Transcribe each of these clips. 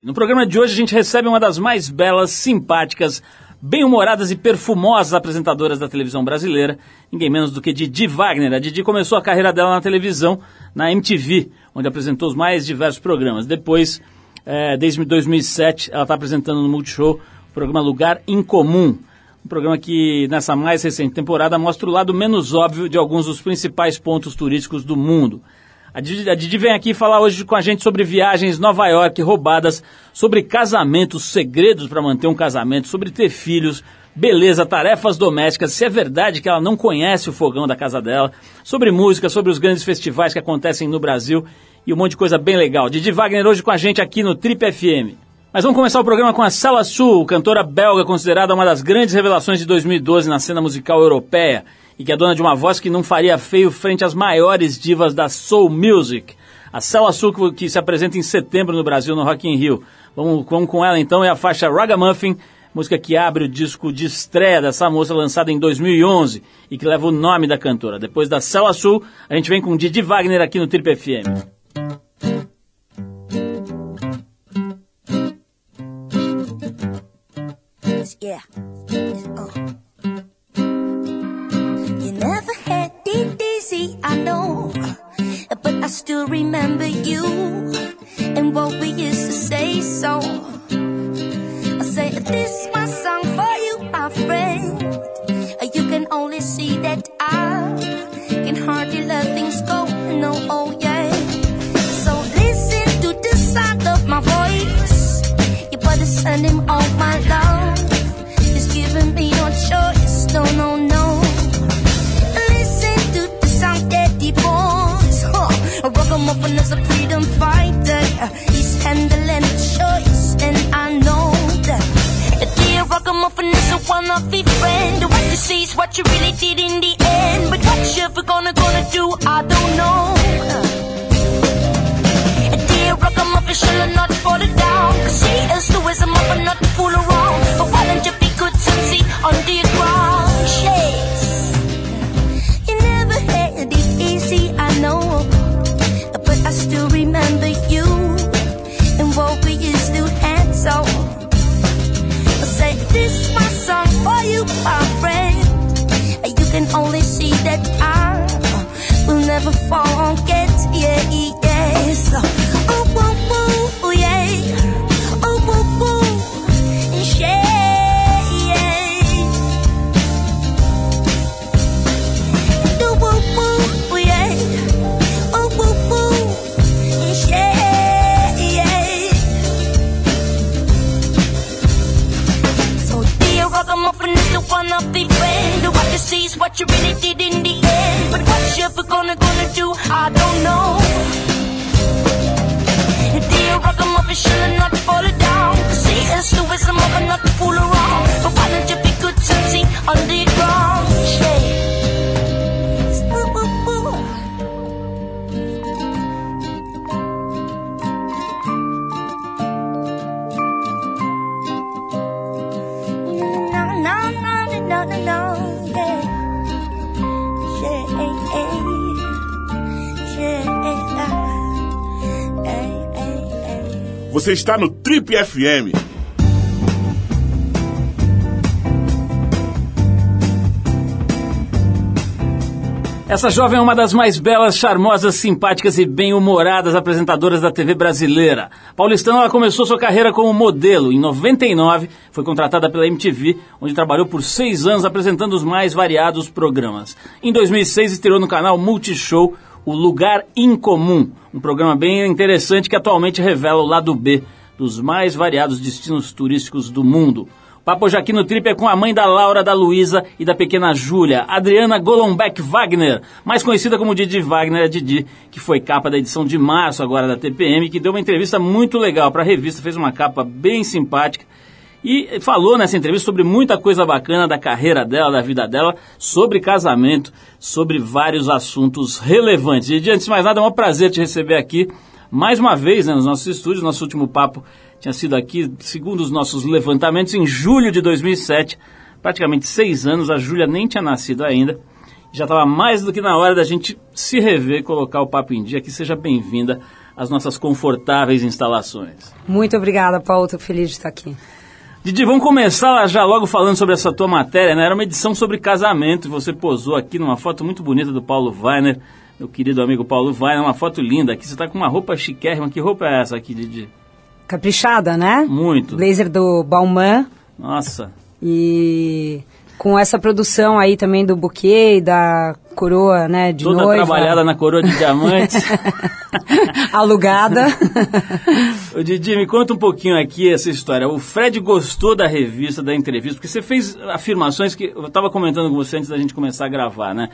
No programa de hoje a gente recebe uma das mais belas, simpáticas, bem-humoradas e perfumosas apresentadoras da televisão brasileira, ninguém menos do que Didi Wagner. A Didi começou a carreira dela na televisão, na MTV, onde apresentou os mais diversos programas. Depois, é, desde 2007, ela está apresentando no Multishow o programa Lugar Incomum, um programa que, nessa mais recente temporada, mostra o lado menos óbvio de alguns dos principais pontos turísticos do mundo. A Didi, a Didi vem aqui falar hoje com a gente sobre viagens Nova York roubadas, sobre casamentos, segredos para manter um casamento, sobre ter filhos, beleza, tarefas domésticas, se é verdade que ela não conhece o fogão da casa dela, sobre música, sobre os grandes festivais que acontecem no Brasil e um monte de coisa bem legal. Didi Wagner hoje com a gente aqui no Trip FM. Mas vamos começar o programa com a Sala Sul, cantora belga considerada uma das grandes revelações de 2012 na cena musical europeia e que é dona de uma voz que não faria feio frente às maiores divas da soul music. A Cela Sul, que se apresenta em setembro no Brasil, no Rock in Rio. Vamos, vamos com ela então, é a faixa Ragamuffin, música que abre o disco de estreia dessa moça lançada em 2011 e que leva o nome da cantora. Depois da Cela Sul, a gente vem com Didi Wagner aqui no Trip FM. Yeah. Oh. I know, but I still remember you and what we used to say. So I say, This is my song for you, my friend. You can only see that I Você está no Trip FM. Essa jovem é uma das mais belas, charmosas, simpáticas e bem-humoradas apresentadoras da TV brasileira. Paulistana, ela começou sua carreira como modelo. Em 99, foi contratada pela MTV, onde trabalhou por seis anos apresentando os mais variados programas. Em 2006, estreou no canal Multishow o Lugar Incomum, um programa bem interessante que atualmente revela o lado B dos mais variados destinos turísticos do mundo. Papo hoje aqui no Trip é com a mãe da Laura, da Luísa e da pequena Júlia, Adriana Golombek Wagner, mais conhecida como Didi Wagner, a Didi, que foi capa da edição de março agora da TPM, que deu uma entrevista muito legal para a revista, fez uma capa bem simpática e falou nessa entrevista sobre muita coisa bacana da carreira dela, da vida dela, sobre casamento, sobre vários assuntos relevantes. E antes de mais nada, é um prazer te receber aqui mais uma vez né, nos nossos estúdios, nosso último papo tinha sido aqui, segundo os nossos levantamentos, em julho de 2007, praticamente seis anos, a Júlia nem tinha nascido ainda. Já estava mais do que na hora da gente se rever, colocar o papo em dia. Que seja bem-vinda, as nossas confortáveis instalações. Muito obrigada, Paulo. Estou feliz de estar aqui. Didi, vamos começar já logo falando sobre essa tua matéria, né? Era uma edição sobre casamento e você posou aqui numa foto muito bonita do Paulo Weiner, meu querido amigo Paulo Weiner, uma foto linda aqui. Você está com uma roupa chiquérrima. Que roupa é essa aqui, Didi? Caprichada, né? Muito. Blazer do Balmain. Nossa. E com essa produção aí também do buquê e da coroa, né, de Toda noiva. trabalhada na coroa de diamantes. Alugada. Ô Didi, me conta um pouquinho aqui essa história. O Fred gostou da revista, da entrevista, porque você fez afirmações que eu estava comentando com você antes da gente começar a gravar, né?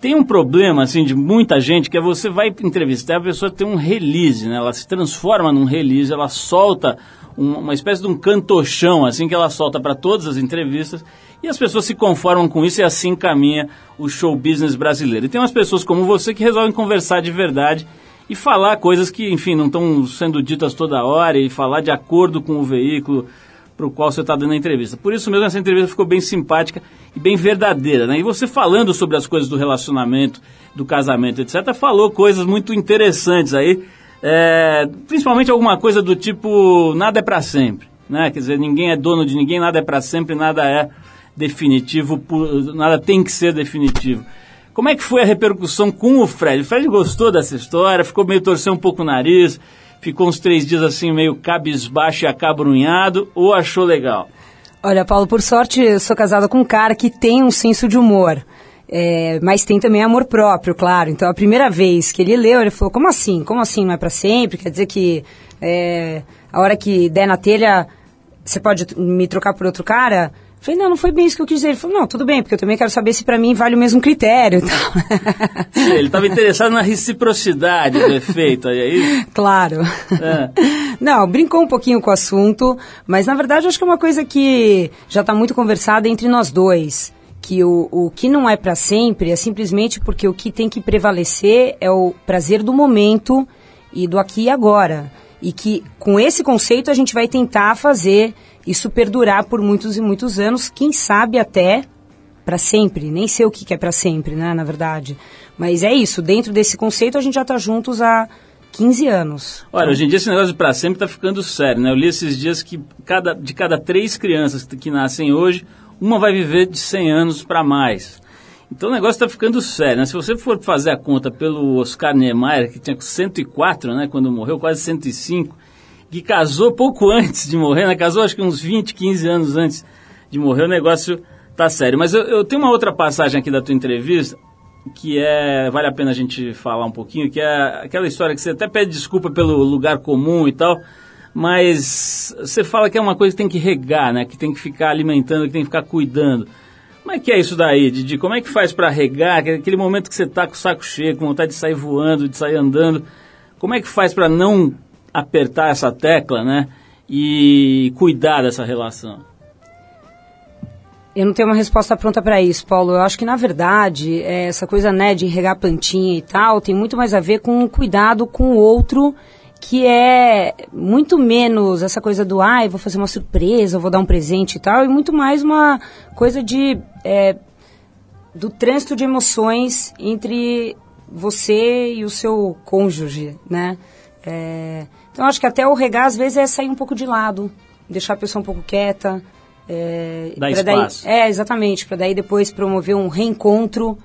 Tem um problema, assim, de muita gente, que é você vai entrevistar, a pessoa tem um release, né? Ela se transforma num release, ela solta um, uma espécie de um cantochão, assim, que ela solta para todas as entrevistas, e as pessoas se conformam com isso e assim caminha o show business brasileiro. E tem umas pessoas como você que resolvem conversar de verdade e falar coisas que, enfim, não estão sendo ditas toda hora e falar de acordo com o veículo para o qual você está dando a entrevista. Por isso mesmo essa entrevista ficou bem simpática e bem verdadeira. Né? E você falando sobre as coisas do relacionamento, do casamento, etc., falou coisas muito interessantes aí, é, principalmente alguma coisa do tipo nada é para sempre. Né? Quer dizer, ninguém é dono de ninguém, nada é para sempre, nada é definitivo, nada tem que ser definitivo. Como é que foi a repercussão com o Fred? O Fred gostou dessa história, ficou meio torcendo um pouco o nariz, ficou uns três dias assim meio cabisbaixo e acabrunhado, ou achou legal? Olha, Paulo, por sorte eu sou casada com um cara que tem um senso de humor. É, mas tem também amor próprio, claro. Então, a primeira vez que ele leu, ele falou: Como assim? Como assim não é para sempre? Quer dizer que é, a hora que der na telha, você pode me trocar por outro cara? Falei, não, não foi bem isso que eu quis dizer. Ele falou, não, tudo bem, porque eu também quero saber se para mim vale o mesmo critério. Sim, ele estava interessado na reciprocidade do efeito, é isso? Claro. É. Não, brincou um pouquinho com o assunto, mas na verdade acho que é uma coisa que já está muito conversada entre nós dois. Que o, o que não é para sempre é simplesmente porque o que tem que prevalecer é o prazer do momento e do aqui e agora. E que com esse conceito a gente vai tentar fazer isso perdurar por muitos e muitos anos, quem sabe até para sempre. Nem sei o que, é para sempre, né, na verdade. Mas é isso, dentro desse conceito a gente já está juntos há 15 anos. Olha, hoje em dia esse negócio de para sempre está ficando sério, né? Eu li esses dias que cada, de cada três crianças que nascem hoje, uma vai viver de 100 anos para mais. Então o negócio está ficando sério, né? Se você for fazer a conta pelo Oscar Niemeyer, que tinha 104, né, quando morreu, quase 105, que casou pouco antes de morrer, né? Casou acho que uns 20, 15 anos antes de morrer, o negócio tá sério. Mas eu, eu tenho uma outra passagem aqui da tua entrevista que é vale a pena a gente falar um pouquinho, que é aquela história que você até pede desculpa pelo lugar comum e tal, mas você fala que é uma coisa que tem que regar, né? Que tem que ficar alimentando, que tem que ficar cuidando. Como é que é isso daí, Didi? Como é que faz para regar? Aquele momento que você tá com o saco cheio, com vontade de sair voando, de sair andando. Como é que faz para não apertar essa tecla, né? E cuidar dessa relação? Eu não tenho uma resposta pronta para isso, Paulo. Eu acho que, na verdade, é, essa coisa né, de regar plantinha e tal tem muito mais a ver com o cuidado com o outro, que é muito menos essa coisa do, ah, eu vou fazer uma surpresa, vou dar um presente e tal, e muito mais uma coisa de. É, do trânsito de emoções entre você e o seu cônjuge, né? É, então, acho que até o regar, às vezes, é sair um pouco de lado, deixar a pessoa um pouco quieta. É, Dá espaço. Daí, é, exatamente, para daí depois promover um reencontro.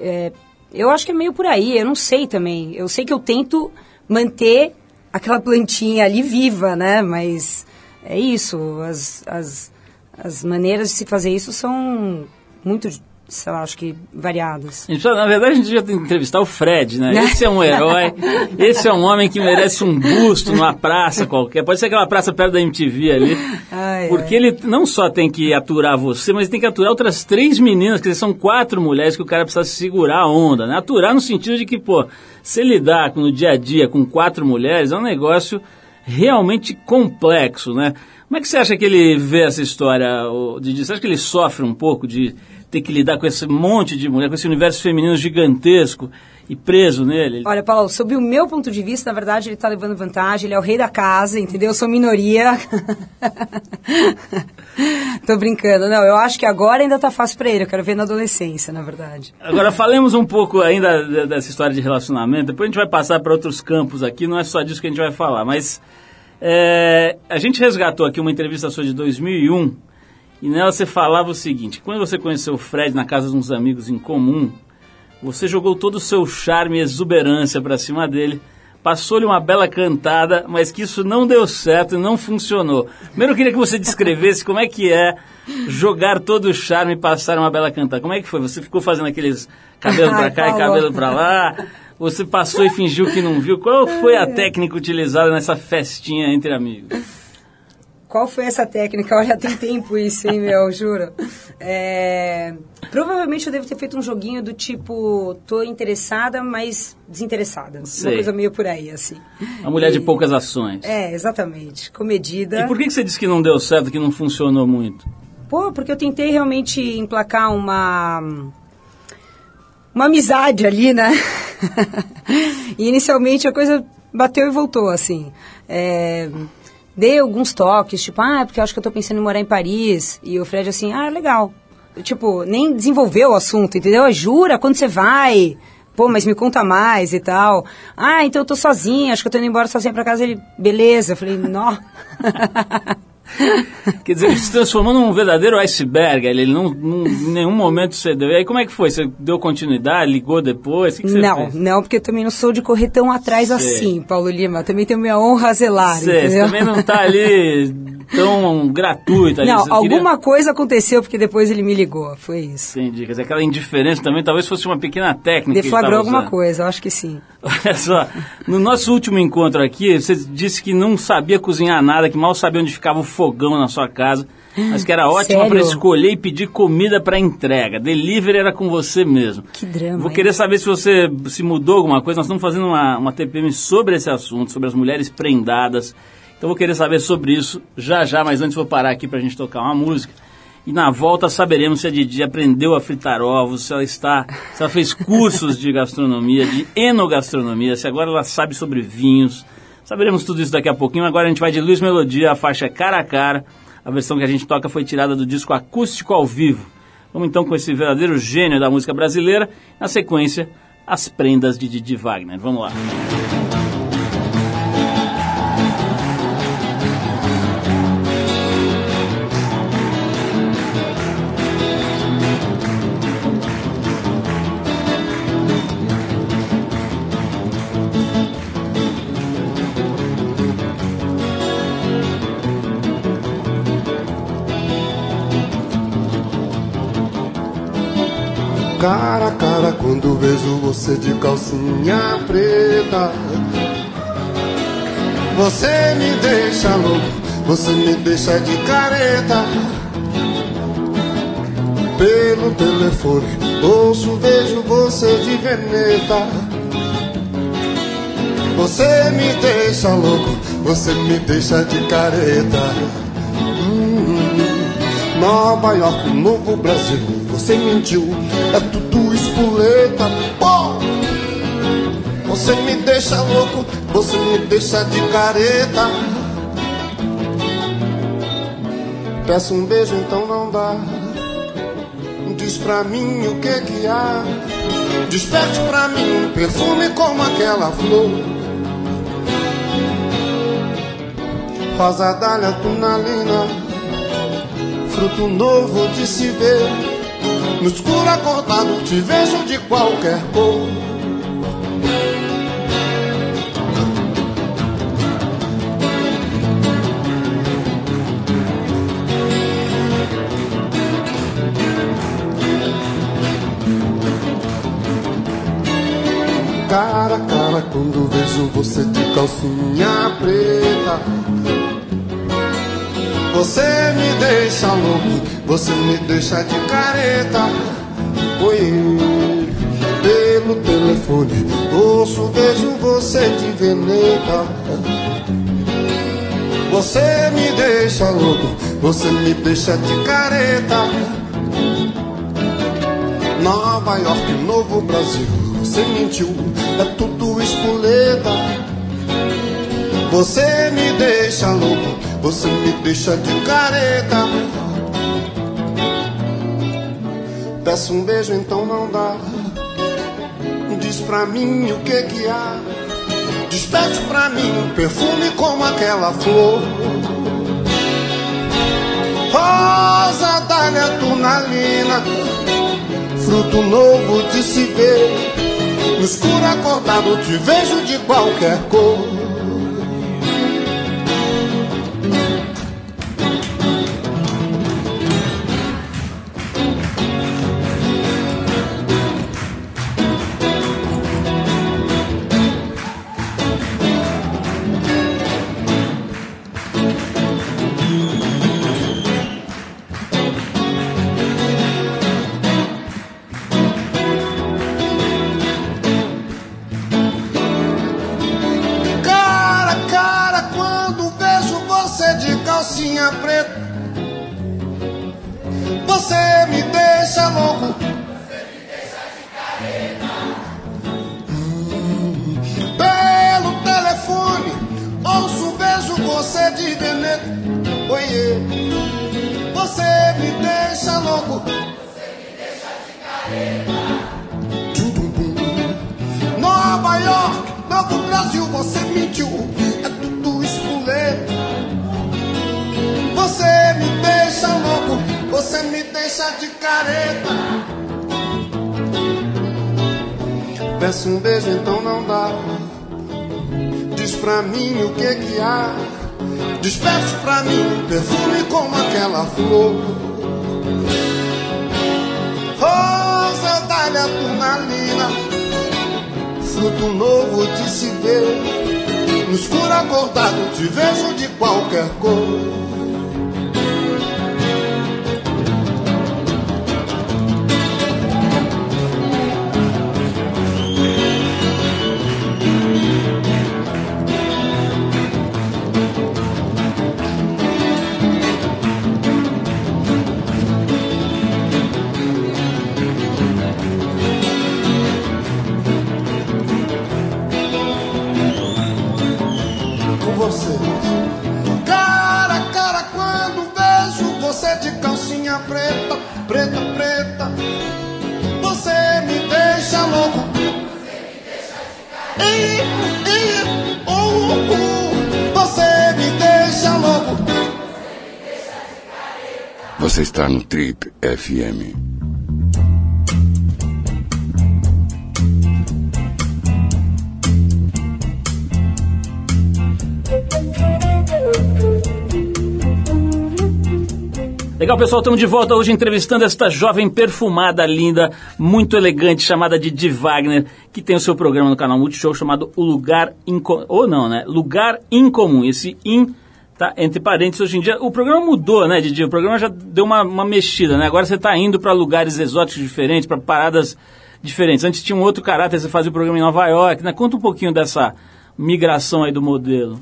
É, eu acho que é meio por aí, eu não sei também. Eu sei que eu tento manter aquela plantinha ali viva, né? Mas é isso, as, as, as maneiras de se fazer isso são muito sei lá, acho que variadas. Na verdade, a gente já tem que entrevistar o Fred, né? Esse é um herói, esse é um homem que merece um busto numa praça qualquer. Pode ser aquela praça perto da MTV ali. Ai, porque ai. ele não só tem que aturar você, mas tem que aturar outras três meninas, que são quatro mulheres que o cara precisa segurar a onda, né? Aturar no sentido de que, pô, se lidar no dia a dia com quatro mulheres é um negócio realmente complexo, né? Como é que você acha que ele vê essa história, Didi? Você acha que ele sofre um pouco de ter que lidar com esse monte de mulher, com esse universo feminino gigantesco e preso nele? Olha, Paulo, sob o meu ponto de vista, na verdade, ele está levando vantagem, ele é o rei da casa, entendeu? Eu sou minoria. Tô brincando. Não, eu acho que agora ainda tá fácil para ele, eu quero ver na adolescência, na verdade. Agora, falemos um pouco ainda dessa história de relacionamento, depois a gente vai passar para outros campos aqui, não é só disso que a gente vai falar, mas é, a gente resgatou aqui uma entrevista sua de 2001, e nela você falava o seguinte, quando você conheceu o Fred na casa de uns amigos em comum, você jogou todo o seu charme e exuberância para cima dele, passou-lhe uma bela cantada, mas que isso não deu certo e não funcionou. Primeiro eu queria que você descrevesse como é que é jogar todo o charme e passar uma bela cantada. Como é que foi? Você ficou fazendo aqueles cabelo para cá e cabelo para lá? Você passou e fingiu que não viu? Qual foi a técnica utilizada nessa festinha entre amigos? Qual foi essa técnica? Olha, tem tempo isso, hein, meu, juro. É... Provavelmente eu devo ter feito um joguinho do tipo, tô interessada, mas desinteressada. Sei. Uma coisa meio por aí, assim. A mulher e... de poucas ações. É, exatamente. Comedida. E por que você disse que não deu certo, que não funcionou muito? Pô, porque eu tentei realmente emplacar uma uma amizade ali, né? e inicialmente a coisa bateu e voltou, assim. É, dei alguns toques, tipo, ah, porque eu acho que eu tô pensando em morar em Paris. E o Fred assim, ah, legal. Tipo, nem desenvolveu o assunto, entendeu? Ah, jura? Quando você vai? Pô, mas me conta mais e tal. Ah, então eu tô sozinha, acho que eu tô indo embora sozinha pra casa. Ele, beleza. Eu falei, nó. Quer dizer, ele se transformou num verdadeiro iceberg, ele não, não, em nenhum momento cedeu. E aí como é que foi? Você deu continuidade, ligou depois? Que que não, fez? não, porque eu também não sou de correr tão atrás Sei. assim, Paulo Lima. também tenho minha honra a zelar, Sei, Você também não está ali tão gratuita. Não, ali. alguma queria... coisa aconteceu porque depois ele me ligou, foi isso. Entendi, quer dizer, aquela indiferença também talvez fosse uma pequena técnica Deflagrou alguma coisa, eu acho que sim. Olha só, no nosso último encontro aqui, você disse que não sabia cozinhar nada, que mal sabia onde ficava o fogão na sua casa, mas que era ótima para escolher e pedir comida para entrega. Delivery era com você mesmo. Que drama. Vou querer saber se você se mudou alguma coisa. Nós estamos fazendo uma, uma TPM sobre esse assunto, sobre as mulheres prendadas. Então vou querer saber sobre isso já já, mas antes vou parar aqui para a gente tocar uma música. E na volta saberemos se a Didi aprendeu a fritar ovos, se ela está, se ela fez cursos de gastronomia, de enogastronomia, se agora ela sabe sobre vinhos. Saberemos tudo isso daqui a pouquinho. Agora a gente vai de Luiz Melodia, a faixa Cara a Cara. A versão que a gente toca foi tirada do disco acústico ao vivo. Vamos então com esse verdadeiro gênio da música brasileira. Na sequência, as prendas de Didi Wagner. Vamos lá. cara calcinha preta. Você me deixa louco, você me deixa de careta. Pelo telefone, ouço, vejo você de veneta. Você me deixa louco, você me deixa de careta. Hum, Nova York, novo Brasil você mentiu, é tudo espoleta! Você me deixa louco, você me deixa de careta. Peço um beijo, então não dá. Diz pra mim o que que há. Desperte pra mim um perfume como aquela flor. Rosa dália, tunalina, fruto novo de se ver. No escuro acordado te vejo de qualquer cor. Cara a cara quando vejo você de calcinha preta. Você me deixa louco você me deixa de careta. Oi, pelo telefone, ouço, vejo você de veneta. Você me deixa louco, você me deixa de careta. Nova York, novo Brasil. você mentiu, é tudo espoleta. Você me deixa louco, você me deixa de careta. Peço um beijo, então não dá. Diz pra mim o que que há. Desperte pra mim um perfume como aquela flor. Rosa dália tunalina, fruto novo de se ver. No escuro acordado te vejo de qualquer cor. adrenalina, fruto novo de se ver. No escuro acordado te vejo de qualquer cor. Você está no Trip FM. Legal, pessoal, estamos de volta hoje entrevistando esta jovem perfumada, linda, muito elegante, chamada de Di Wagner, que tem o seu programa no canal Multishow chamado O Lugar Incomum. Ou não, né? Lugar Incomum. Esse in Tá, entre parênteses, hoje em dia, o programa mudou, né, Didi? O programa já deu uma, uma mexida, né? Agora você está indo para lugares exóticos diferentes, para paradas diferentes. Antes tinha um outro caráter, você fazia o programa em Nova York, né? Conta um pouquinho dessa migração aí do modelo.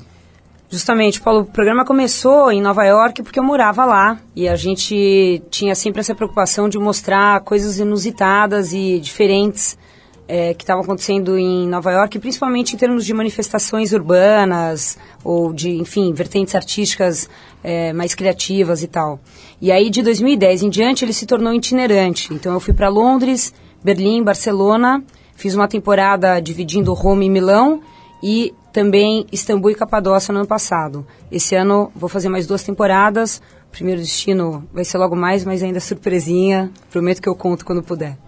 Justamente, Paulo, o programa começou em Nova York porque eu morava lá e a gente tinha sempre essa preocupação de mostrar coisas inusitadas e diferentes é, que estavam acontecendo em Nova York, principalmente em termos de manifestações urbanas ou de, enfim, vertentes artísticas é, mais criativas e tal. E aí, de 2010 em diante, ele se tornou itinerante. Então, eu fui para Londres, Berlim, Barcelona, fiz uma temporada dividindo Roma e Milão e também Istambul e Capadócia no ano passado. Esse ano vou fazer mais duas temporadas. O primeiro destino vai ser logo mais, mas ainda surpresinha. Prometo que eu conto quando puder.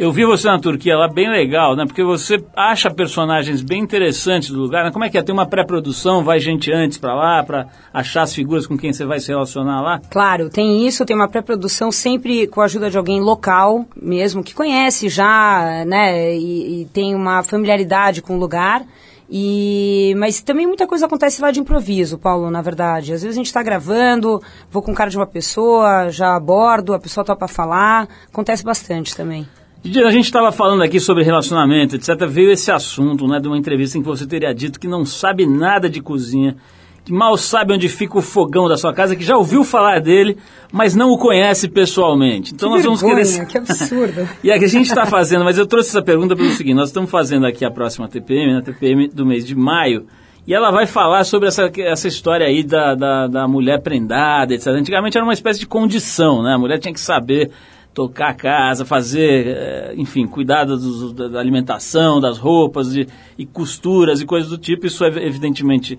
Eu vi você na Turquia lá bem legal, né? Porque você acha personagens bem interessantes do lugar. Né? Como é que é? Tem uma pré-produção, vai gente antes para lá para achar as figuras com quem você vai se relacionar lá? Claro, tem isso, tem uma pré-produção sempre com a ajuda de alguém local mesmo, que conhece já, né? E, e tem uma familiaridade com o lugar. E, mas também muita coisa acontece lá de improviso, Paulo, na verdade. Às vezes a gente está gravando, vou com cara de uma pessoa, já abordo, a pessoa topa falar. Acontece bastante também. A gente estava falando aqui sobre relacionamento, etc. Veio esse assunto, né, de uma entrevista em que você teria dito que não sabe nada de cozinha, que mal sabe onde fica o fogão da sua casa, que já ouviu falar dele, mas não o conhece pessoalmente. Então que nós vergonha, vamos querer. Que absurdo. e a que a gente está fazendo, mas eu trouxe essa pergunta pelo seguinte: nós estamos fazendo aqui a próxima TPM, na TPM do mês de maio. E ela vai falar sobre essa, essa história aí da, da, da mulher prendada, etc. Antigamente era uma espécie de condição, né? A mulher tinha que saber tocar a casa, fazer, eh, enfim, cuidar do, da alimentação, das roupas e, costuras e coisas do tipo. Isso evidentemente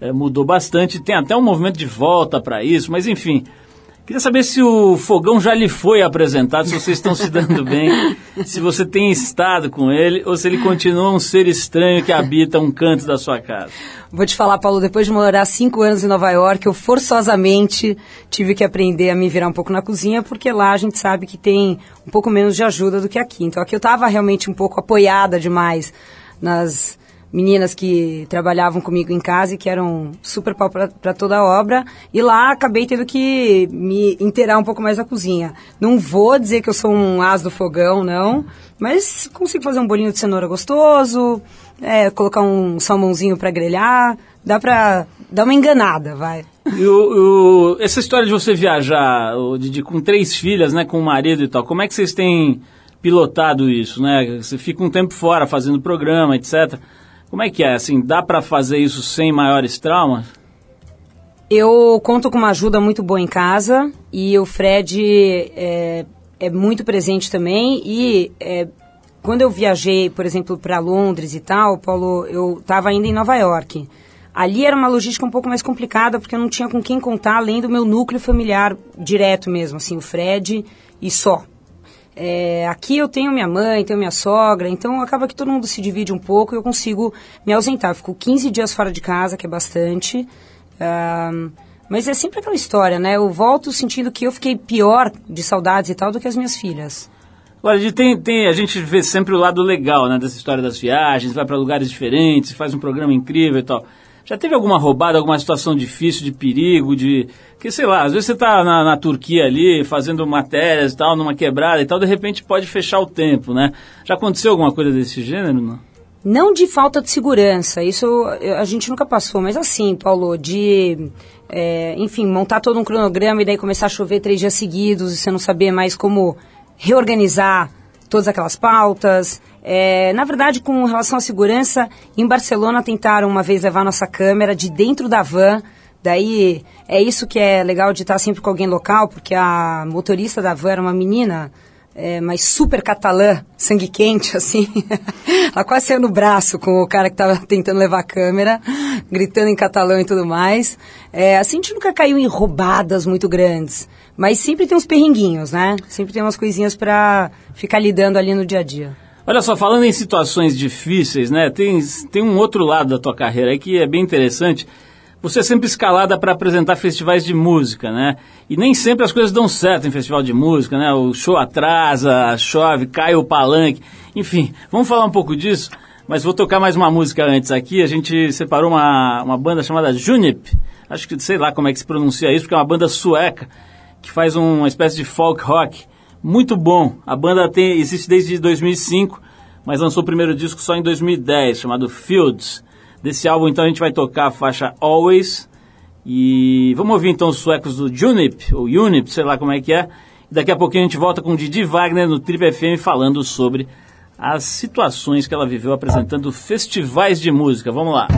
é, mudou bastante. Tem até um movimento de volta para isso, mas enfim. Queria saber se o fogão já lhe foi apresentado, se vocês estão se dando bem, se você tem estado com ele ou se ele continua um ser estranho que habita um canto da sua casa. Vou te falar, Paulo, depois de morar cinco anos em Nova York, eu forçosamente tive que aprender a me virar um pouco na cozinha, porque lá a gente sabe que tem um pouco menos de ajuda do que aqui. Então aqui eu estava realmente um pouco apoiada demais nas meninas que trabalhavam comigo em casa e que eram super pau para toda a obra. E lá acabei tendo que me inteirar um pouco mais na cozinha. Não vou dizer que eu sou um as do fogão, não, mas consigo fazer um bolinho de cenoura gostoso, é, colocar um salmãozinho para grelhar, dá para dar uma enganada, vai. E o, o, essa história de você viajar, Didi, com três filhas, né, com o marido e tal, como é que vocês têm pilotado isso, né? Você fica um tempo fora fazendo programa, etc. Como é que é? Assim, dá para fazer isso sem maiores traumas? Eu conto com uma ajuda muito boa em casa e o Fred é, é muito presente também. E é, quando eu viajei, por exemplo, para Londres e tal, Paulo, eu estava ainda em Nova York. Ali era uma logística um pouco mais complicada porque eu não tinha com quem contar além do meu núcleo familiar direto mesmo, assim, o Fred e só. É, aqui eu tenho minha mãe, tenho minha sogra, então acaba que todo mundo se divide um pouco e eu consigo me ausentar. Eu fico 15 dias fora de casa, que é bastante. Uh, mas é sempre aquela história, né? Eu volto sentindo que eu fiquei pior de saudades e tal do que as minhas filhas. Olha, tem, tem, a gente vê sempre o lado legal né, dessa história das viagens, vai para lugares diferentes, faz um programa incrível e tal. Já teve alguma roubada, alguma situação difícil, de perigo, de. Que sei lá, às vezes você está na, na, Turquia ali, fazendo matérias e tal, numa quebrada e tal, de repente pode fechar o tempo, né? Já aconteceu alguma coisa desse gênero, não? Não de falta de segurança, isso a gente nunca passou, mas assim, Paulo, de. É, enfim, montar todo um cronograma e daí começar a chover três dias seguidos e você não saber mais como reorganizar todas aquelas pautas. É, na verdade, com relação à segurança, em Barcelona tentaram uma vez levar nossa câmera de dentro da van. Daí é isso que é legal de estar sempre com alguém local, porque a motorista da van era uma menina, é, mas super catalã, sangue quente, assim. Ela quase saiu no braço com o cara que estava tentando levar a câmera, gritando em catalão e tudo mais. É, assim, a gente nunca caiu em roubadas muito grandes. Mas sempre tem uns perrenguinhos, né? Sempre tem umas coisinhas para ficar lidando ali no dia a dia. Olha só, falando em situações difíceis, né? Tem, tem um outro lado da tua carreira que é bem interessante. Você é sempre escalada para apresentar festivais de música, né? E nem sempre as coisas dão certo em festival de música, né? O show atrasa, chove, cai o palanque. Enfim, vamos falar um pouco disso, mas vou tocar mais uma música antes aqui. A gente separou uma, uma banda chamada Junip. Acho que sei lá como é que se pronuncia isso, porque é uma banda sueca que faz uma espécie de folk rock muito bom. A banda tem, existe desde 2005, mas lançou o primeiro disco só em 2010, chamado Fields. Desse álbum, então, a gente vai tocar a faixa Always. E vamos ouvir então os suecos do Junip, ou Unip, sei lá como é que é. E daqui a pouquinho a gente volta com o Didi Wagner no Trip FM falando sobre as situações que ela viveu apresentando festivais de música. Vamos lá.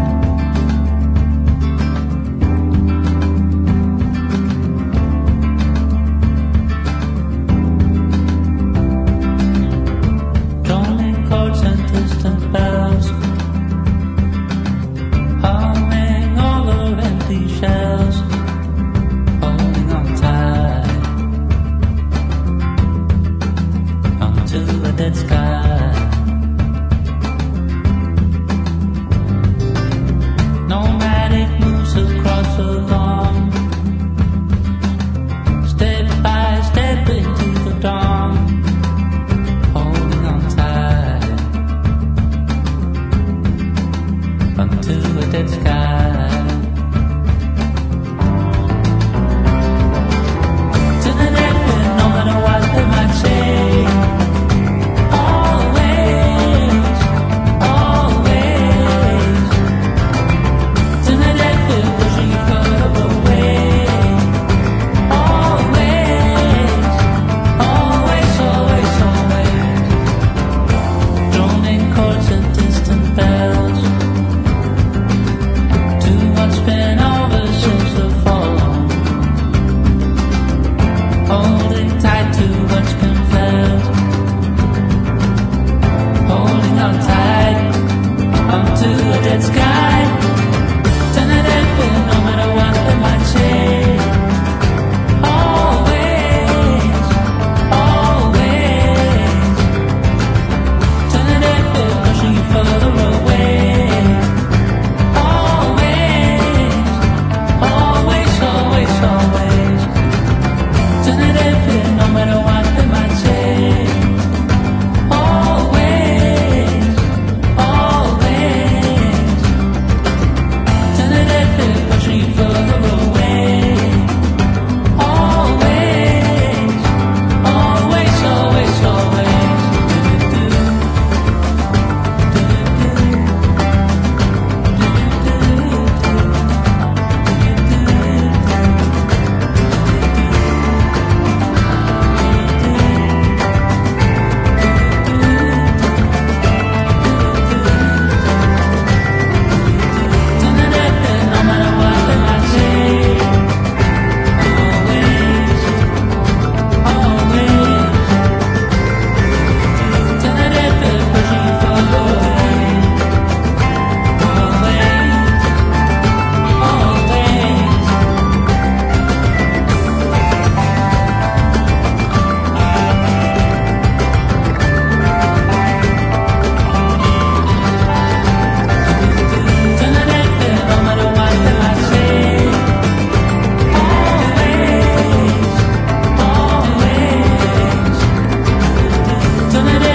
Amen.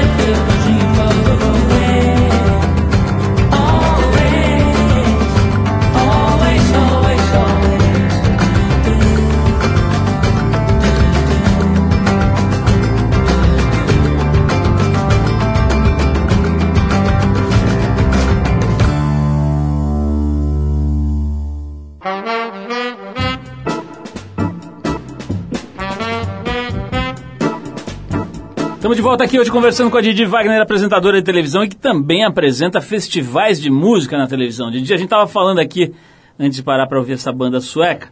De volta aqui hoje conversando com a Didi Wagner, apresentadora de televisão e que também apresenta festivais de música na televisão. Didi, a gente estava falando aqui, antes de parar para ouvir essa banda sueca,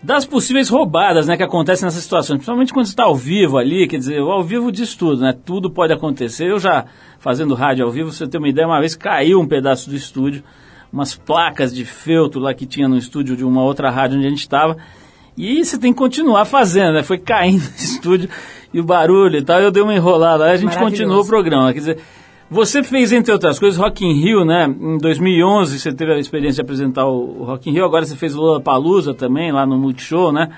das possíveis roubadas né, que acontecem nessas situações, principalmente quando está ao vivo ali, quer dizer, ao vivo diz tudo, né? Tudo pode acontecer. Eu já fazendo rádio ao vivo, você tem uma ideia, uma vez caiu um pedaço do estúdio, umas placas de feltro lá que tinha no estúdio de uma outra rádio onde a gente estava, e você tem que continuar fazendo, né? Foi caindo no estúdio e o barulho e tal, eu dei uma enrolada, aí a gente continuou o programa. Quer dizer, você fez, entre outras coisas, Rock in Rio, né? Em 2011 você teve a experiência de apresentar o Rock in Rio, agora você fez o Palusa também, lá no Multishow, né?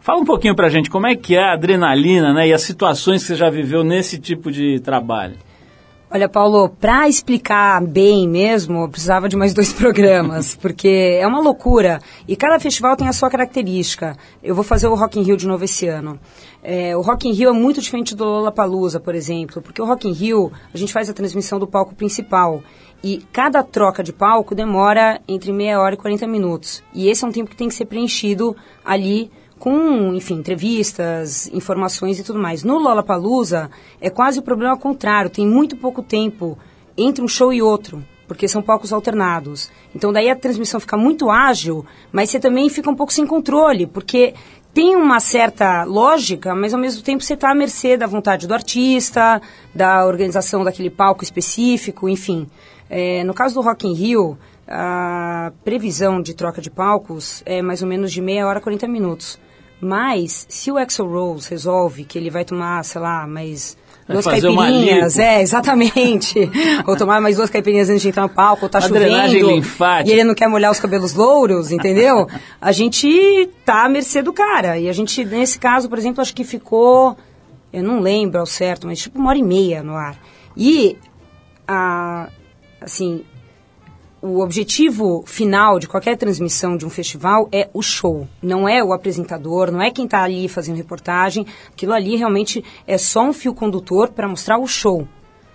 Fala um pouquinho pra gente como é que é a adrenalina, né? E as situações que você já viveu nesse tipo de trabalho. Olha, Paulo, para explicar bem mesmo, eu precisava de mais dois programas, porque é uma loucura. E cada festival tem a sua característica. Eu vou fazer o Rock in Rio de novo esse ano. É, o Rock in Rio é muito diferente do Lollapalooza, por exemplo, porque o Rock in Rio, a gente faz a transmissão do palco principal. E cada troca de palco demora entre meia hora e 40 minutos. E esse é um tempo que tem que ser preenchido ali com, enfim, entrevistas, informações e tudo mais. No Lollapalooza, é quase o problema contrário. Tem muito pouco tempo entre um show e outro, porque são palcos alternados. Então, daí a transmissão fica muito ágil, mas você também fica um pouco sem controle, porque tem uma certa lógica, mas ao mesmo tempo você está à mercê da vontade do artista, da organização daquele palco específico, enfim. É, no caso do Rock in Rio, a previsão de troca de palcos é mais ou menos de meia hora a 40 minutos. Mas, se o Axel Rose resolve que ele vai tomar, sei lá, mais duas caipirinhas, é, exatamente. ou tomar mais duas caipirinhas antes de entrar no palco, ou tá Uma chovendo. Linfática. E ele não quer molhar os cabelos louros, entendeu? a gente tá à mercê do cara. E a gente, nesse caso, por exemplo, acho que ficou, eu não lembro ao certo, mas tipo uma hora e meia no ar. E, a, assim, o objetivo final de qualquer transmissão de um festival é o show, não é o apresentador, não é quem está ali fazendo reportagem. Aquilo ali realmente é só um fio condutor para mostrar o show.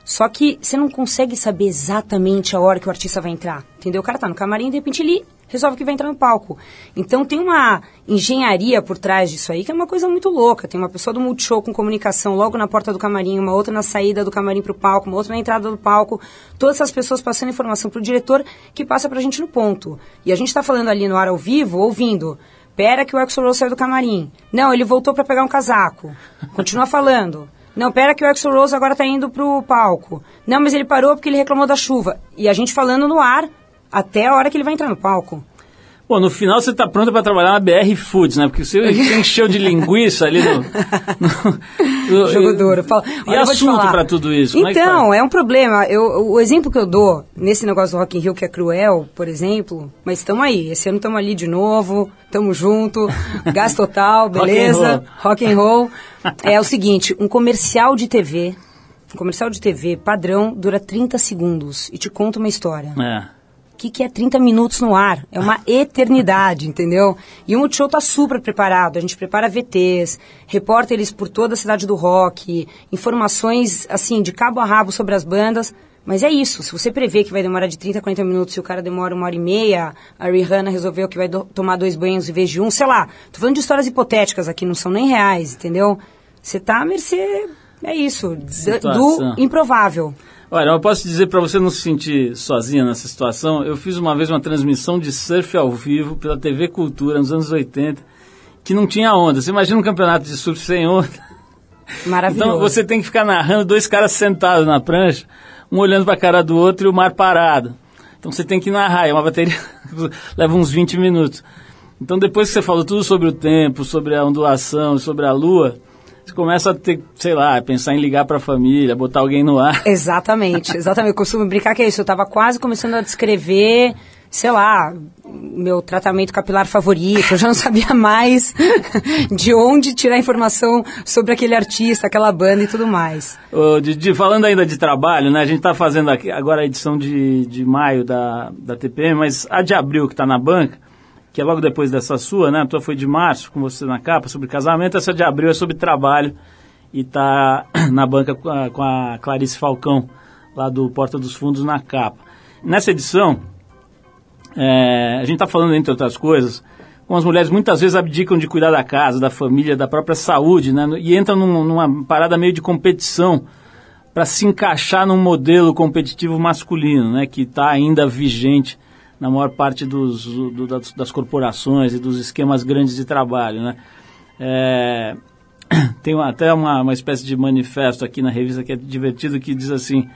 Só que você não consegue saber exatamente a hora que o artista vai entrar, entendeu? O cara tá no camarim e de repente ele resolve que vai entrar no palco. Então tem uma engenharia por trás disso aí que é uma coisa muito louca. Tem uma pessoa do Multishow com comunicação logo na porta do camarim, uma outra na saída do camarim para o palco, uma outra na entrada do palco. Todas essas pessoas passando informação para o diretor que passa para a gente no ponto. E a gente está falando ali no ar ao vivo, ouvindo. Pera que o Axel Rose saiu do camarim. Não, ele voltou para pegar um casaco. Continua falando. Não, pera que o Axel Rose agora está indo pro palco. Não, mas ele parou porque ele reclamou da chuva. E a gente falando no ar, até a hora que ele vai entrar no palco. Pô, no final você está pronto para trabalhar na BR Foods, né? Porque você encheu de linguiça ali no. no, no Jogo duro. Fala, e assunto para tudo isso? É então, é, é, um problema. Eu, o exemplo que eu dou nesse negócio do Rock in Rio, que é cruel, por exemplo, mas estamos aí. Esse ano estamos ali de novo, estamos junto, gás total, beleza? Rock and roll. É o seguinte, um comercial de TV, um comercial de TV padrão dura 30 segundos e te conta uma história. É que, que é 30 minutos no ar? É uma eternidade, entendeu? E o Multishow está super preparado. A gente prepara VTs, reporta eles por toda a cidade do rock, informações, assim, de cabo a rabo sobre as bandas. Mas é isso, se você prevê que vai demorar de 30 a 40 minutos e o cara demora uma hora e meia, a Rihanna resolveu que vai do, tomar dois banhos em vez de um, sei lá. Tô falando de histórias hipotéticas aqui, não são nem reais, entendeu? Você tá à mercê, é isso, do improvável. Olha, eu posso dizer para você não se sentir sozinha nessa situação. Eu fiz uma vez uma transmissão de surf ao vivo pela TV Cultura nos anos 80, que não tinha onda. Você imagina um campeonato de surf sem onda? Maravilhoso. Então você tem que ficar narrando dois caras sentados na prancha, um olhando para a cara do outro e o mar parado. Então você tem que narrar, é uma bateria leva uns 20 minutos. Então depois que você falou tudo sobre o tempo, sobre a ondulação, sobre a lua, você começa a ter, sei lá, pensar em ligar para a família, botar alguém no ar. Exatamente, exatamente. Eu costumo brincar que é isso. Eu estava quase começando a descrever, sei lá, meu tratamento capilar favorito. Eu já não sabia mais de onde tirar informação sobre aquele artista, aquela banda e tudo mais. Ô, de, de, falando ainda de trabalho, né? A gente está fazendo aqui, agora a edição de, de maio da, da TPM, mas a de abril que está na banca que é logo depois dessa sua, né? A tua foi de março, com você na capa, sobre casamento. Essa de abril é sobre trabalho e está na banca com a, com a, Clarice Falcão, lá do Porta dos Fundos, na capa. Nessa edição, é, a gente está falando, entre outras coisas, como as mulheres muitas vezes abdicam de cuidar da casa, da família, da própria saúde, né? E entram num, numa parada meio de competição para se encaixar num modelo competitivo masculino, né? Que está ainda vigente na maior parte dos, do, das, das, corporações e dos esquemas grandes de trabalho, né? É, tem até uma, uma espécie de manifesto aqui na revista que é divertido que diz assim: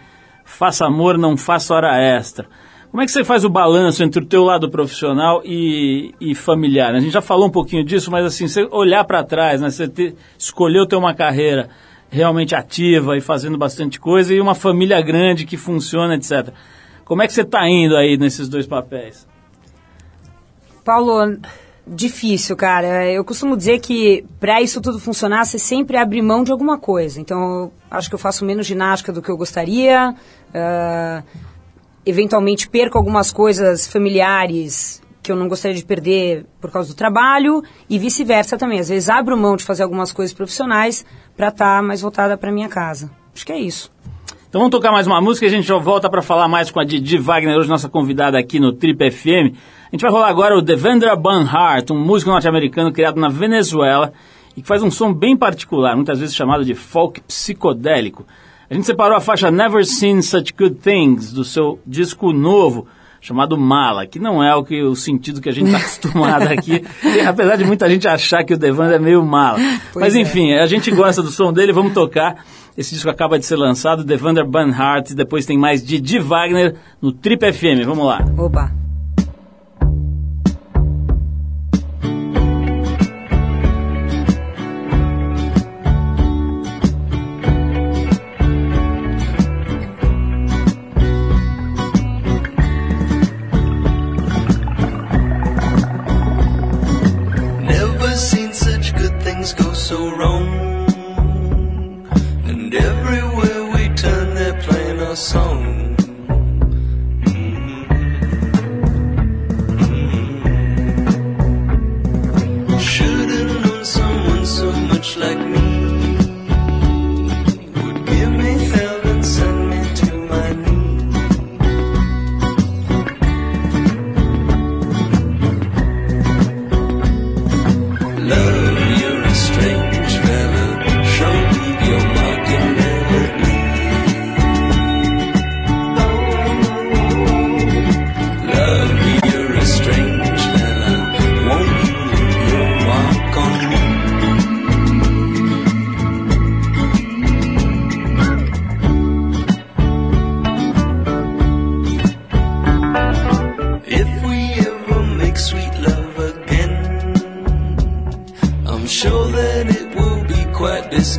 faça amor, não faça hora extra. Como é que você faz o balanço entre o teu lado profissional e, e familiar? A gente já falou um pouquinho disso, mas assim, você olhar para trás, né? Você ter, escolheu ter uma carreira realmente ativa e fazendo bastante coisa e uma família grande que funciona, etc. Como é que você está indo aí nesses dois papéis? Paulo, difícil, cara. Eu costumo dizer que para isso tudo funcionar, você sempre abre mão de alguma coisa. Então, acho que eu faço menos ginástica do que eu gostaria. Uh, eventualmente perco algumas coisas familiares que eu não gostaria de perder por causa do trabalho e vice-versa também. Às vezes abro mão de fazer algumas coisas profissionais para estar tá mais voltada para minha casa. Acho que é isso. Então vamos tocar mais uma música e a gente já volta para falar mais com a Didi Wagner, hoje nossa convidada aqui no Trip FM. A gente vai rolar agora o Devendra Banhart, um músico norte-americano criado na Venezuela e que faz um som bem particular, muitas vezes chamado de folk psicodélico. A gente separou a faixa Never Seen Such Good Things do seu disco novo chamado Mala, que não é o que o sentido que a gente está acostumado aqui, apesar de muita gente achar que o Devanda é meio mala. Pois Mas é. enfim, é. a gente gosta do som dele, vamos tocar. Esse disco acaba de ser lançado, Devander Banhart, depois tem mais Didi Wagner no Trip FM. Vamos lá. Opa!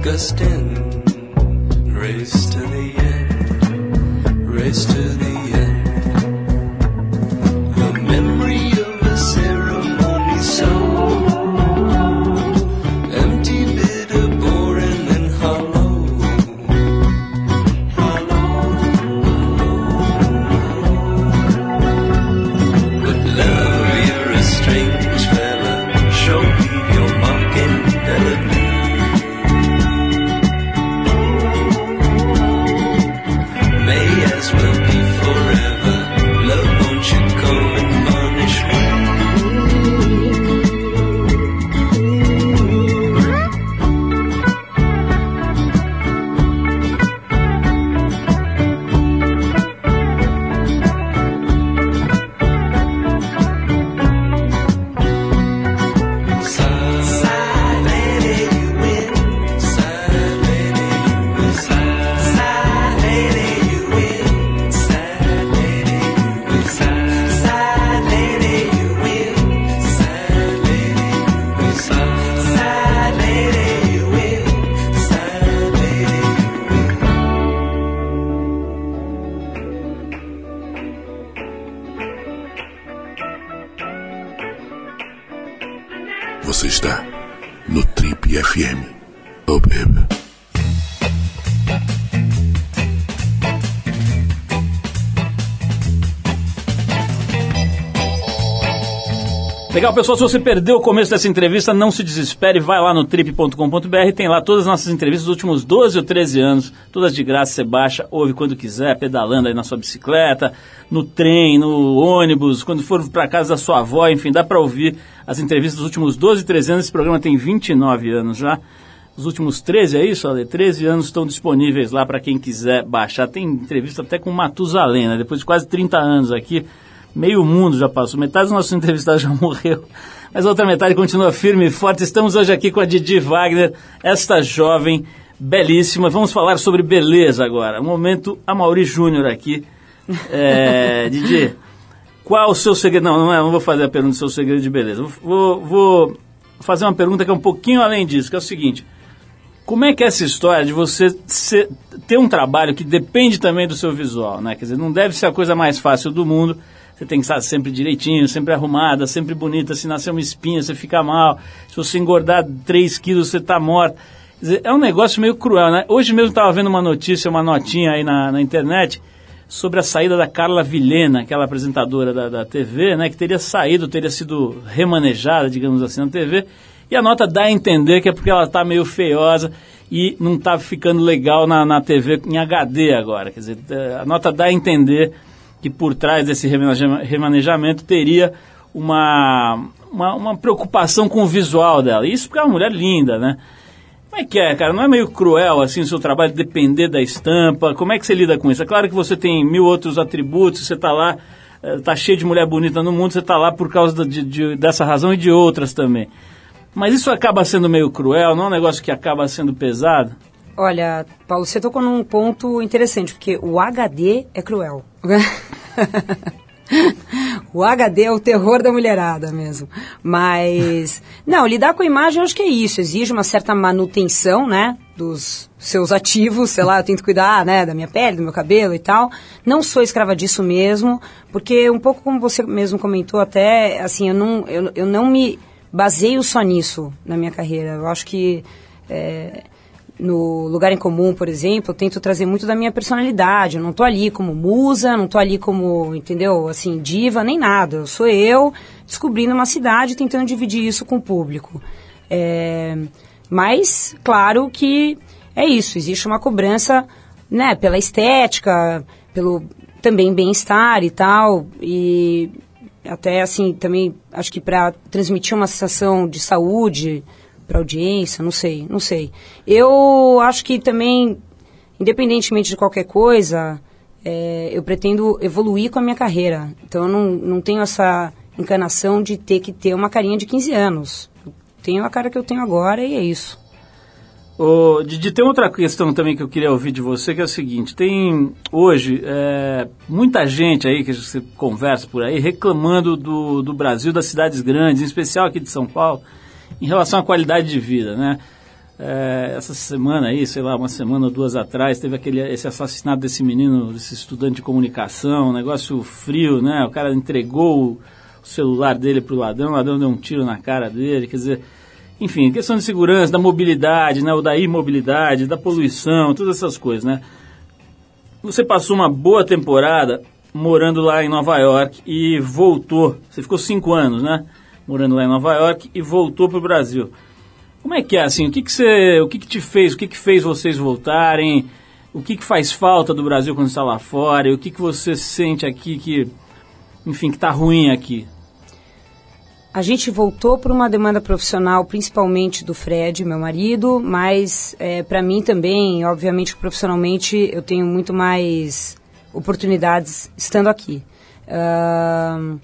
August Legal, pessoal, se você perdeu o começo dessa entrevista, não se desespere, vai lá no trip.com.br, tem lá todas as nossas entrevistas dos últimos 12 ou 13 anos, todas de graça, você baixa, ouve quando quiser, pedalando aí na sua bicicleta, no trem, no ônibus, quando for para casa da sua avó, enfim, dá para ouvir as entrevistas dos últimos 12, 13 anos, esse programa tem 29 anos já. Os últimos 13, é isso, Ale? 13 anos estão disponíveis lá para quem quiser baixar. Tem entrevista até com Matusalém, né? Depois de quase 30 anos aqui, meio mundo já passou, metade dos nossos entrevistados já morreu, mas a outra metade continua firme e forte. Estamos hoje aqui com a Didi Wagner, esta jovem, belíssima. Vamos falar sobre beleza agora. Um momento, a Mauri Júnior aqui. É, Didi, qual o seu segredo? Não, não, é, não vou fazer a pergunta do seu segredo de beleza. Vou, vou fazer uma pergunta que é um pouquinho além disso, que é o seguinte. Como é que é essa história de você ser, ter um trabalho que depende também do seu visual, né? Quer dizer, não deve ser a coisa mais fácil do mundo você tem que estar sempre direitinho, sempre arrumada, sempre bonita. Se nascer uma espinha, você fica mal. Se você engordar 3 quilos, você está morta. É um negócio meio cruel, né? Hoje mesmo estava vendo uma notícia, uma notinha aí na, na, internet sobre a saída da Carla Vilhena, aquela apresentadora da, da TV, né? Que teria saído, teria sido remanejada, digamos assim, na TV. E a nota dá a entender que é porque ela está meio feiosa e não está ficando legal na, na TV em HD agora. Quer dizer, a nota dá a entender que por trás desse remanejamento teria uma, uma, uma, preocupação com o visual dela. Isso porque é uma mulher linda, né? Como é que é, cara? Não é meio cruel assim o seu trabalho depender da estampa? Como é que você lida com isso? É claro que você tem mil outros atributos, você está lá, está eh, cheio de mulher bonita no mundo, você está lá por causa de, de, dessa razão e de outras também. Mas isso acaba sendo meio cruel, não é um negócio que acaba sendo pesado? Olha, Paulo, você tocou num ponto interessante, porque o HD é cruel. o HD é o terror da mulherada mesmo. Mas, não, lidar com a imagem eu acho que é isso. Exige uma certa manutenção, né? Dos seus ativos, sei lá, eu tento cuidar, né? Da minha pele, do meu cabelo e tal. Não sou escrava disso mesmo, porque um pouco como você mesmo comentou até, assim, eu não, eu, eu não me baseio só nisso na minha carreira. Eu acho que... É, no Lugar em Comum, por exemplo, eu tento trazer muito da minha personalidade. Eu não estou ali como musa, não estou ali como, entendeu, assim, diva, nem nada. Eu sou eu descobrindo uma cidade tentando dividir isso com o público. É, mas, claro que é isso, existe uma cobrança, né, pela estética, pelo também bem-estar e tal, e até assim, também acho que para transmitir uma sensação de saúde, para audiência, não sei, não sei. Eu acho que também, independentemente de qualquer coisa, é, eu pretendo evoluir com a minha carreira. Então eu não, não tenho essa encanação de ter que ter uma carinha de 15 anos. Eu tenho a cara que eu tenho agora e é isso. Ô, Didi, tem outra questão também que eu queria ouvir de você, que é o seguinte, tem hoje é, muita gente aí que você conversa por aí reclamando do, do Brasil, das cidades grandes, em especial aqui de São Paulo, em relação à qualidade de vida, né? É, essa semana aí, sei lá, uma semana ou duas atrás, teve aquele, esse assassinato desse menino, desse estudante de comunicação, um negócio frio, né? O cara entregou o celular dele para o ladrão, o ladrão deu um tiro na cara dele, quer dizer, enfim, questão de segurança, da mobilidade, né? Ou da imobilidade, da poluição, todas essas coisas, né? Você passou uma boa temporada morando lá em Nova York e voltou, você ficou cinco anos, né? Morando lá em Nova York e voltou para o Brasil. Como é que é assim? O que, que você, o que, que te fez? O que, que fez vocês voltarem? O que, que faz falta do Brasil quando está lá fora? E o que, que você sente aqui que, enfim, que está ruim aqui? A gente voltou por uma demanda profissional, principalmente do Fred, meu marido, mas é, para mim também, obviamente, profissionalmente, eu tenho muito mais oportunidades estando aqui. Uh,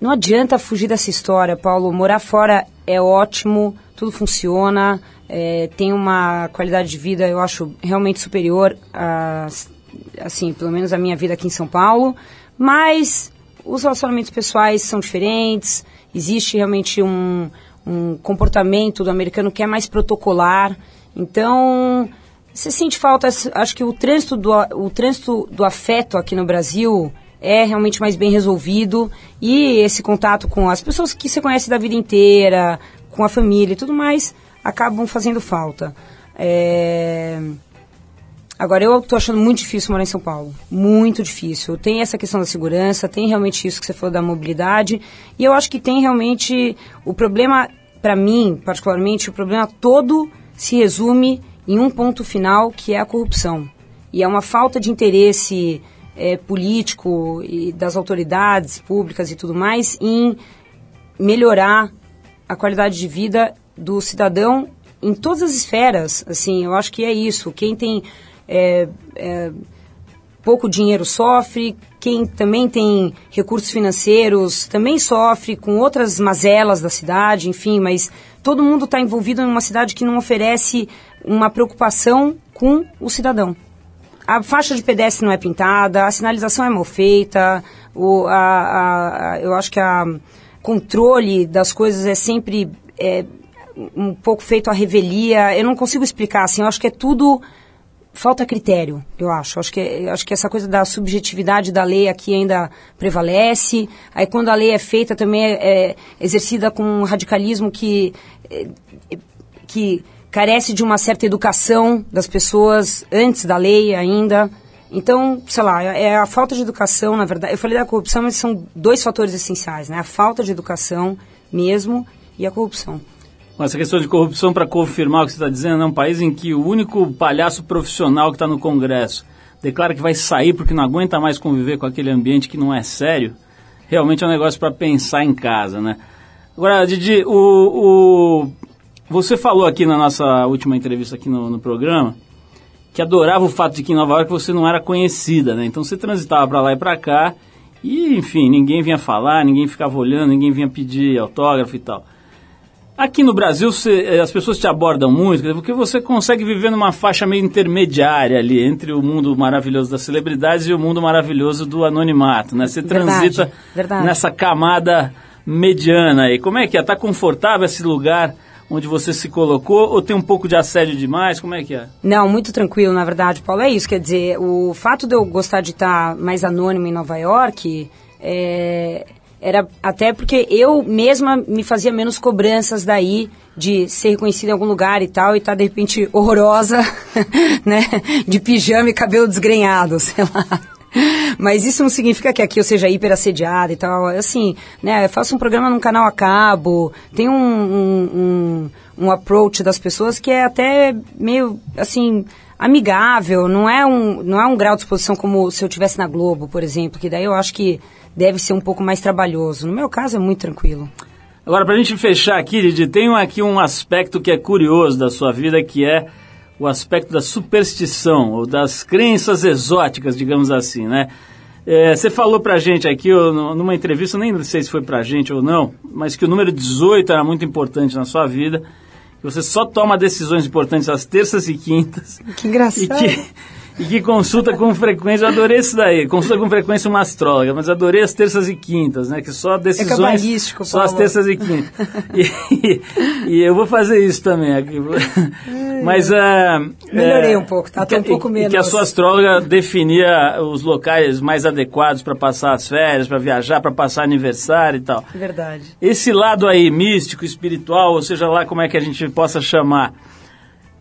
não adianta fugir dessa história, Paulo. Morar fora é ótimo, tudo funciona, é, tem uma qualidade de vida, eu acho, realmente superior a, assim, pelo menos a minha vida aqui em São Paulo. Mas os relacionamentos pessoais são diferentes, existe realmente um, um comportamento do americano que é mais protocolar. Então, você sente falta, acho que o trânsito do, o trânsito do afeto aqui no Brasil é realmente mais bem resolvido e esse contato com as pessoas que você conhece da vida inteira, com a família e tudo mais, acabam fazendo falta. É... Agora, eu estou achando muito difícil morar em São Paulo. Muito difícil. Tem essa questão da segurança, tem realmente isso que você falou da mobilidade. E eu acho que tem realmente. O problema, para mim, particularmente, o problema todo se resume em um ponto final, que é a corrupção. E é uma falta de interesse é, político e das autoridades públicas e tudo mais em melhorar a qualidade de vida do cidadão em todas as esferas. Assim, eu acho que é isso. Quem tem é, é, pouco dinheiro sofre, quem também tem recursos financeiros também sofre com outras mazelas da cidade, enfim, mas todo mundo está envolvido em uma cidade que não oferece uma preocupação com o cidadão. A faixa de pedestre não é pintada, a sinalização é mal feita, o, a, a, a eu acho que a controle das coisas é sempre é, um pouco feito à revelia. Eu não consigo explicar, assim, eu acho que é tudo falta critério, eu acho. Acho que, acho que essa coisa da subjetividade da lei aqui ainda prevalece. Aí quando a lei é feita também é, é exercida com um radicalismo que, é, que carece de uma certa educação das pessoas antes da lei ainda. Então, sei lá, é a falta de educação, na verdade. Eu falei da corrupção, mas são dois fatores essenciais, né? A falta de educação mesmo e a corrupção. Essa questão de corrupção, para confirmar o que você está dizendo, é um país em que o único palhaço profissional que está no Congresso declara que vai sair porque não aguenta mais conviver com aquele ambiente que não é sério, realmente é um negócio para pensar em casa, né? Agora, Didi, o, o, você falou aqui na nossa última entrevista aqui no, no programa que adorava o fato de que em Nova York você não era conhecida, né? Então você transitava para lá e para cá e, enfim, ninguém vinha falar, ninguém ficava olhando, ninguém vinha pedir autógrafo e tal. Aqui no Brasil, eh, as pessoas te abordam muito, porque você consegue viver numa faixa meio intermediária ali, entre o mundo maravilhoso das celebridades e o mundo maravilhoso do anonimato, né? Você transita verdade, verdade. nessa camada mediana aí. Como é que é? Está confortável esse lugar onde você se colocou ou tem um pouco de assédio demais? Como é que é? Não, muito tranquilo, na verdade, Paulo. É isso, quer dizer, o fato de eu gostar de estar mais anônimo em Nova York... É, era até porque eu mesma me fazia menos cobranças daí de ser reconhecida em algum lugar e tal, e tá de repente horrorosa, né? De pijama e cabelo desgrenhado, sei lá. Mas isso não significa que aqui eu seja hiper assediada e tal. Assim, né? Eu faço um programa num canal a cabo, tem um, um, um, um approach das pessoas que é até meio, assim, amigável, não é um, não é um grau de exposição como se eu tivesse na Globo, por exemplo, que daí eu acho que deve ser um pouco mais trabalhoso. No meu caso é muito tranquilo. Agora, para a gente fechar aqui, Didi, tem aqui um aspecto que é curioso da sua vida, que é o aspecto da superstição, ou das crenças exóticas, digamos assim, né? É, você falou pra gente aqui, numa entrevista, nem sei se foi pra gente ou não, mas que o número 18 era muito importante na sua vida, que você só toma decisões importantes às terças e quintas. Que engraçado. E que, e que consulta com frequência, eu adorei isso daí, consulta com frequência uma astróloga, mas adorei as terças e quintas, né, que só decisões, é só as terças e quintas. e, e, e, eu vou fazer isso também aqui. mas... Uh, Melhorei é, um pouco, tá, tá um pouco menos. E que a sua astróloga definia os locais mais adequados para passar as férias, para viajar, para passar aniversário e tal. Verdade. Esse lado aí místico, espiritual, ou seja lá como é que a gente possa chamar,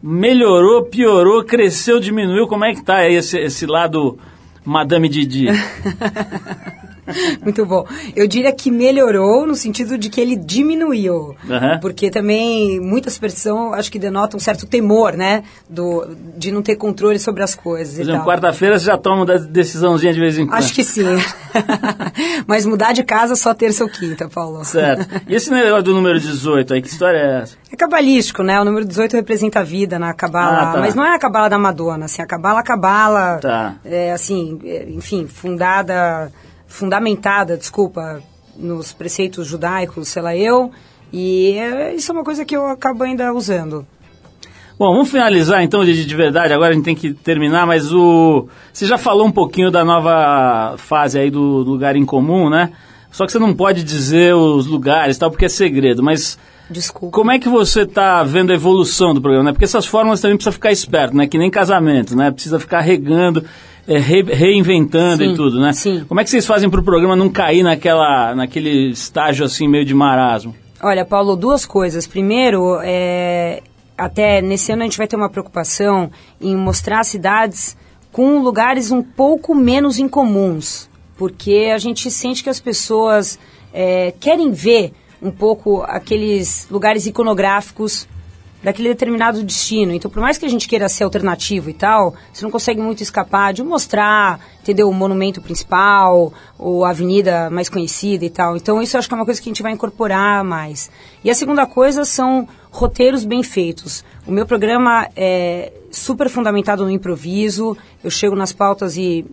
melhorou, piorou, cresceu, diminuiu? Como é que está esse, esse lado Madame Didi? Muito bom. Eu diria que melhorou no sentido de que ele diminuiu. Uhum. Porque também muita superstição acho que denota um certo temor, né? Do, de não ter controle sobre as coisas. Por exemplo, quarta-feira você já toma uma decisãozinha de vez em quando. Acho que sim. Mas mudar de casa só terça ou quinta, Paulo. Certo. E esse negócio do número 18 aí, que história é essa? É cabalístico, né? O número 18 representa a vida na cabala. Ah, tá. Mas não é a cabala da Madonna, assim. A cabala, a cabala, tá. é, assim, é, enfim, fundada fundamentada, desculpa, nos preceitos judaicos, sei lá eu, e é, isso é uma coisa que eu acabo ainda usando. Bom, vamos finalizar então de, de verdade, agora a gente tem que terminar, mas o você já falou um pouquinho da nova fase aí do, do lugar em comum, né? Só que você não pode dizer os lugares tal, porque é segredo, mas Desculpa. Como é que você está vendo a evolução do programa? Né? Porque essas fórmulas também precisa ficar esperto, né? Que nem casamento, né? Precisa ficar regando é, re, reinventando sim, e tudo, né? Sim. Como é que vocês fazem para o programa não cair naquela, naquele estágio assim meio de marasmo? Olha, Paulo, duas coisas. Primeiro, é, até nesse ano a gente vai ter uma preocupação em mostrar cidades com lugares um pouco menos incomuns, porque a gente sente que as pessoas é, querem ver um pouco aqueles lugares iconográficos daquele determinado destino. Então, por mais que a gente queira ser alternativo e tal, você não consegue muito escapar de mostrar, entendeu, o monumento principal, ou a avenida mais conhecida e tal. Então, isso eu acho que é uma coisa que a gente vai incorporar mais. E a segunda coisa são roteiros bem feitos. O meu programa é super fundamentado no improviso, eu chego nas pautas e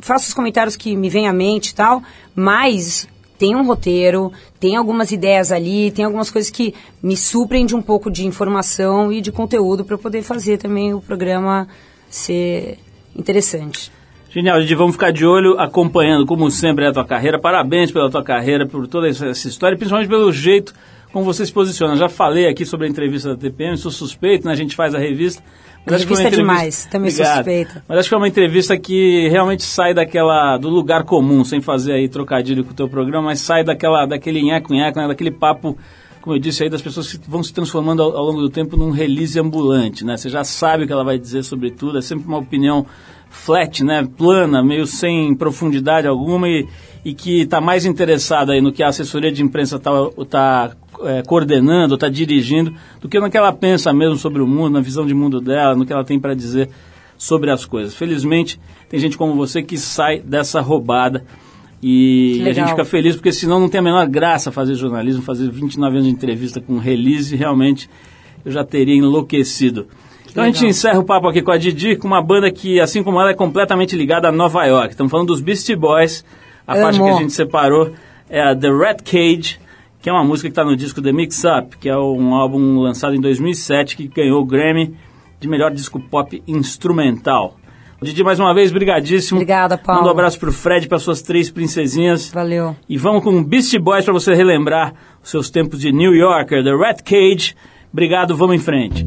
faço os comentários que me vêm à mente e tal, mas tem um roteiro, tem algumas ideias ali, tem algumas coisas que me suprem de um pouco de informação e de conteúdo para poder fazer também o programa ser interessante. Genial, Didi, vamos ficar de olho acompanhando, como sempre, a tua carreira. Parabéns pela tua carreira, por toda essa história, principalmente pelo jeito como você se posiciona. Já falei aqui sobre a entrevista da TPM, sou suspeito, né? A gente faz a revista. Mas acho que é demais, também sou suspeita. Mas acho que é uma entrevista que realmente sai daquela do lugar comum, sem fazer aí trocadilho com o teu programa, mas sai daquela daquele nheco-nheco, né, daquele papo, como eu disse aí, das pessoas que vão se transformando ao, ao, longo do tempo num release ambulante, né? Você já sabe o que ela vai dizer sobre tudo, é sempre uma opinião flat, né, plana, meio sem profundidade alguma e, e que está mais interessada aí no que a assessoria de imprensa está tá é, coordenando, está dirigindo, do que no que ela pensa mesmo sobre o mundo, na visão de mundo dela, no que ela tem para dizer sobre as coisas. Felizmente, tem gente como você que sai dessa roubada. E a gente fica feliz, porque senão não tem a menor graça fazer jornalismo, fazer 29 anos de entrevista com release, realmente eu já teria enlouquecido. Então a gente encerra o papo aqui com a Didi, com uma banda que, assim como ela, é completamente ligada a Nova York. Estamos falando dos Beastie Boys. A Amo. faixa que a gente separou é a The Red Cage, que é uma música que está no disco The Mix Up, que é um álbum lançado em 2007 que ganhou o Grammy de melhor disco pop instrumental. Didi, mais uma vez, brigadíssimo. Obrigada, Paulo. Manda um abraço pro Fred, para suas três princesinhas. Valeu. E vamos com Beastie Boys para você relembrar os seus tempos de New Yorker, The Red Cage. Obrigado, vamos em frente.